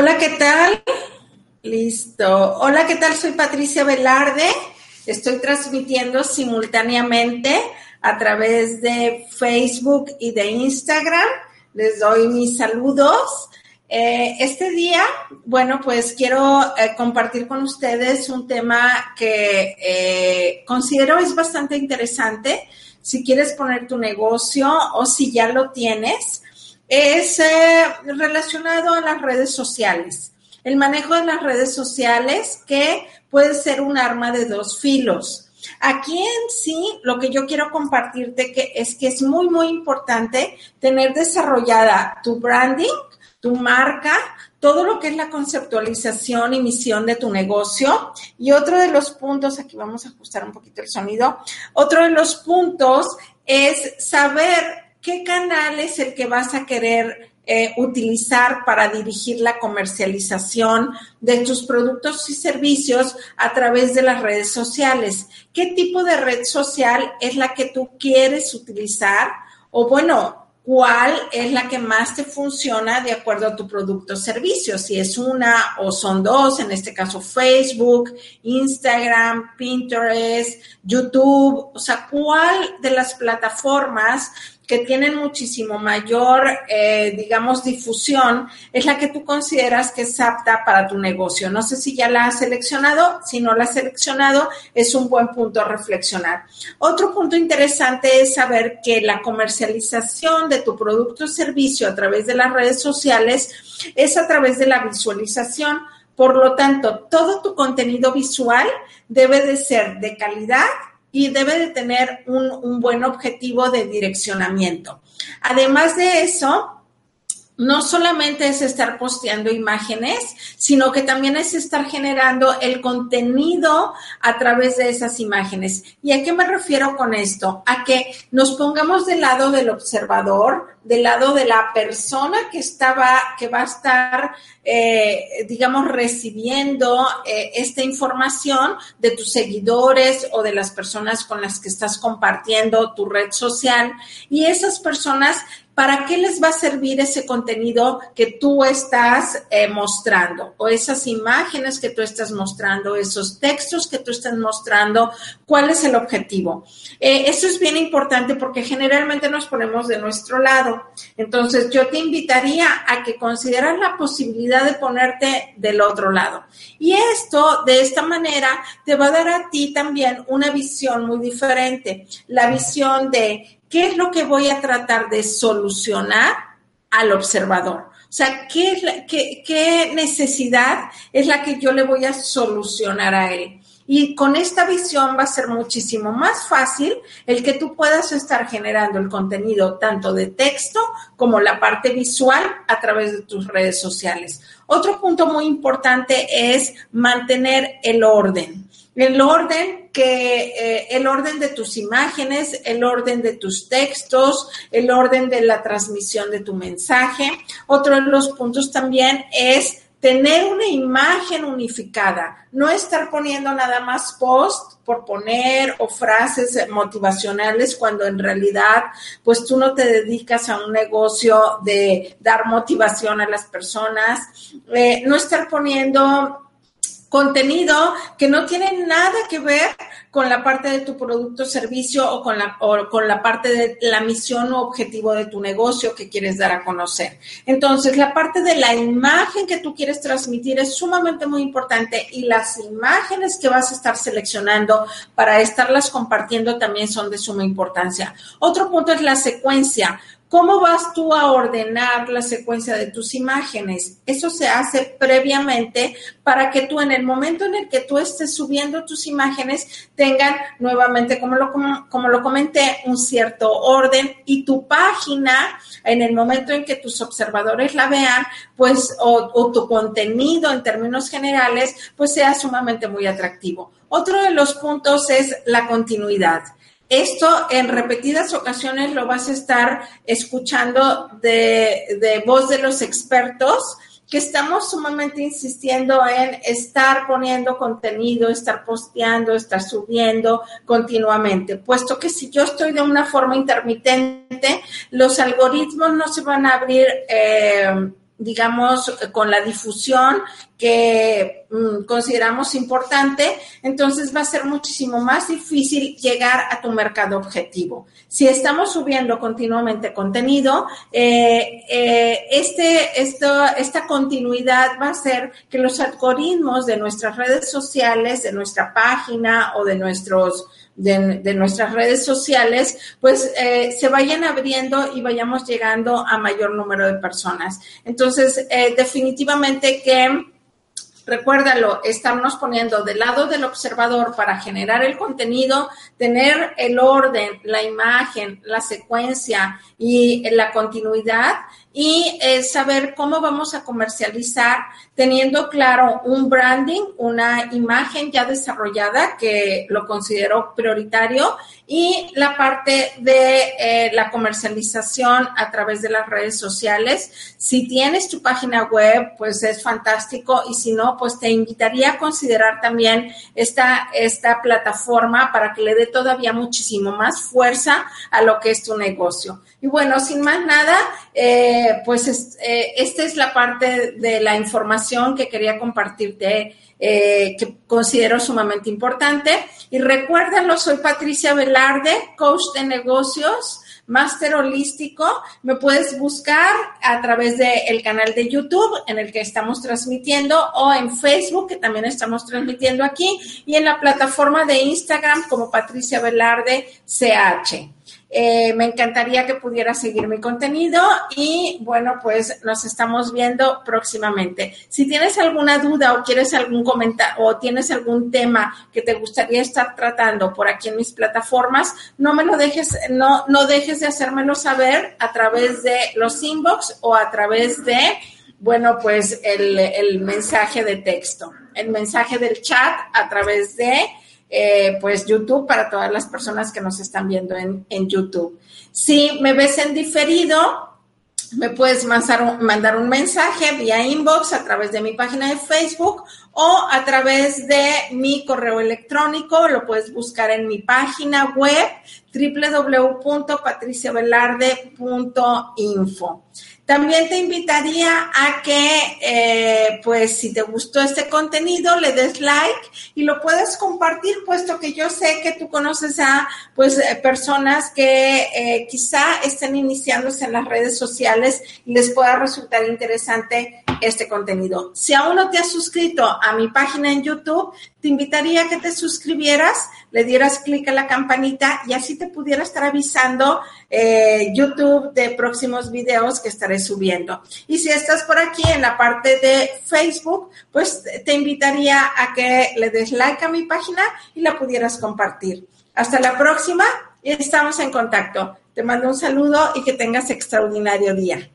Hola, ¿qué tal? Listo. Hola, ¿qué tal? Soy Patricia Velarde. Estoy transmitiendo simultáneamente a través de Facebook y de Instagram. Les doy mis saludos. Eh, este día, bueno, pues quiero eh, compartir con ustedes un tema que eh, considero es bastante interesante. Si quieres poner tu negocio o si ya lo tienes, es relacionado a las redes sociales. El manejo de las redes sociales que puede ser un arma de dos filos. Aquí en sí, lo que yo quiero compartirte que es que es muy, muy importante tener desarrollada tu branding, tu marca, todo lo que es la conceptualización y misión de tu negocio. Y otro de los puntos, aquí vamos a ajustar un poquito el sonido, otro de los puntos es saber qué canal es el que vas a querer eh, utilizar para dirigir la comercialización de tus productos y servicios a través de las redes sociales. ¿Qué tipo de red social es la que tú quieres utilizar? O bueno, cuál es la que más te funciona de acuerdo a tu producto o servicio. Si es una o son dos, en este caso Facebook, Instagram, Pinterest, YouTube, o sea, cuál de las plataformas que tienen muchísimo mayor, eh, digamos, difusión, es la que tú consideras que es apta para tu negocio. No sé si ya la has seleccionado, si no la has seleccionado, es un buen punto a reflexionar. Otro punto interesante es saber que la comercialización de tu producto o servicio a través de las redes sociales es a través de la visualización. Por lo tanto, todo tu contenido visual debe de ser de calidad y debe de tener un, buen objetivo de direccionamiento. Además de eso, no solamente es estar posteando imágenes, sino que también es estar generando el contenido a través de esas imágenes. ¿Y a qué me refiero con esto? A que nos pongamos del lado del observador, del lado de la persona que estaba, que va a estar, eh, digamos, recibiendo eh, esta información de tus seguidores o de las personas con las que estás compartiendo tu red social. Y esas personas ¿para qué les va a servir ese contenido que tú estás eh, mostrando? O esas imágenes que tú estás mostrando, esos textos que tú estás mostrando, ¿cuál es el objetivo? Eh, eso es bien importante porque generalmente nos ponemos de nuestro lado. Entonces, yo te invitaría a que consideras la posibilidad de ponerte del otro lado. Y esto, de esta manera, te va a dar a ti también una visión muy diferente. La visión de ¿qué es lo que voy a tratar de solucionar al observador? O sea, ¿qué, qué, necesidad es la que yo le voy a solucionar a él? Y con esta visión va a ser muchísimo más fácil el que tú puedas estar generando el contenido tanto de texto como la parte visual a través de tus redes sociales. Otro punto muy importante es mantener el orden el orden que eh, el orden de tus imágenes, el orden de tus textos, el orden de la transmisión de tu mensaje. Otro de los puntos también es tener una imagen unificada, no estar poniendo nada más post por poner o frases motivacionales cuando en realidad pues tú no te dedicas a un negocio de dar motivación a las personas, eh, no estar poniendo contenido que no tiene nada que ver con la parte de tu producto servicio o con la, o con la parte de la misión o objetivo de tu negocio que quieres dar a conocer. Entonces, la parte de la imagen que tú quieres transmitir es sumamente muy importante y las imágenes que vas a estar seleccionando para estarlas compartiendo también son de suma importancia. Otro punto es la secuencia. ¿Cómo vas tú a ordenar la secuencia de tus imágenes? Eso se hace previamente para que tú en el momento en el que tú estés subiendo tus imágenes tengan nuevamente, como lo, como, lo comenté, un cierto orden y tu página, en el momento en que tus observadores la vean, pues, o, o tu contenido en términos generales, pues sea sumamente muy atractivo. Otro de los puntos es la continuidad. Esto en repetidas ocasiones lo vas a estar escuchando de, voz de los expertos que estamos sumamente insistiendo en estar poniendo contenido, estar posteando, estar subiendo continuamente, puesto que si yo estoy de una forma intermitente, los algoritmos no se van a abrir. Eh, digamos, con la difusión que mm, consideramos importante, entonces va a ser muchísimo más difícil llegar a tu mercado objetivo. Si estamos subiendo continuamente contenido, eh, eh, este, esto, esta continuidad va a hacer que los algoritmos de nuestras redes sociales, de nuestra página o de nuestros de, nuestras redes sociales, pues eh, se vayan abriendo y vayamos llegando a mayor número de personas. Entonces, definitivamente que recuérdalo, estarnos poniendo del lado del observador para generar el contenido, tener el orden, la imagen, la secuencia y la continuidad y eh, saber cómo vamos a comercializar teniendo claro un branding, una imagen ya desarrollada que lo considero prioritario y la parte de eh, la comercialización a través de las redes sociales. Si tienes tu página web, pues es fantástico y si no, pues te invitaría a considerar también esta, esta plataforma para que le dé todavía muchísimo más fuerza a lo que es tu negocio. Y bueno, sin más nada, eh, pues eh, esta es la parte de la información que quería compartirte, eh, que considero sumamente importante. Y recuérdalo, soy Patricia Velarde, coach de negocios, máster holístico. Me puedes buscar a través del canal de YouTube en el que estamos transmitiendo o en Facebook, que también estamos transmitiendo aquí, y en la plataforma de Instagram como Patricia Velarde CH. Eh, me encantaría que pudiera seguir mi contenido y bueno, pues nos estamos viendo próximamente. Si tienes alguna duda o quieres algún comentario o tienes algún tema que te gustaría estar tratando por aquí en mis plataformas, no me lo dejes, no, no dejes de hacérmelo saber a través de los inbox o a través de, bueno, pues el, el mensaje de texto, el mensaje del chat a través de eh, pues YouTube para todas las personas que nos están viendo en, YouTube. Si me ves en diferido, me puedes mandar un mensaje vía inbox a través de mi página de Facebook o a través de mi correo electrónico. Lo puedes buscar en mi página web www.patriciavelarde.info. También te invitaría a que, eh, pues, si te gustó este contenido, le des like y lo puedes compartir, puesto que yo sé que tú conoces a, pues, eh, personas que eh, quizá estén iniciándose en las redes sociales y les pueda resultar interesante este contenido. Si aún no te has suscrito a mi página en YouTube, te invitaría a que te suscribieras, le dieras clic a la campanita y así te pudiera estar avisando eh, YouTube de próximos videos que subiendo. Y si estás por aquí en la parte de Facebook, pues te invitaría a que le des like a mi página y la pudieras compartir. Hasta la próxima y estamos en contacto. Te mando un saludo y que tengas extraordinario día.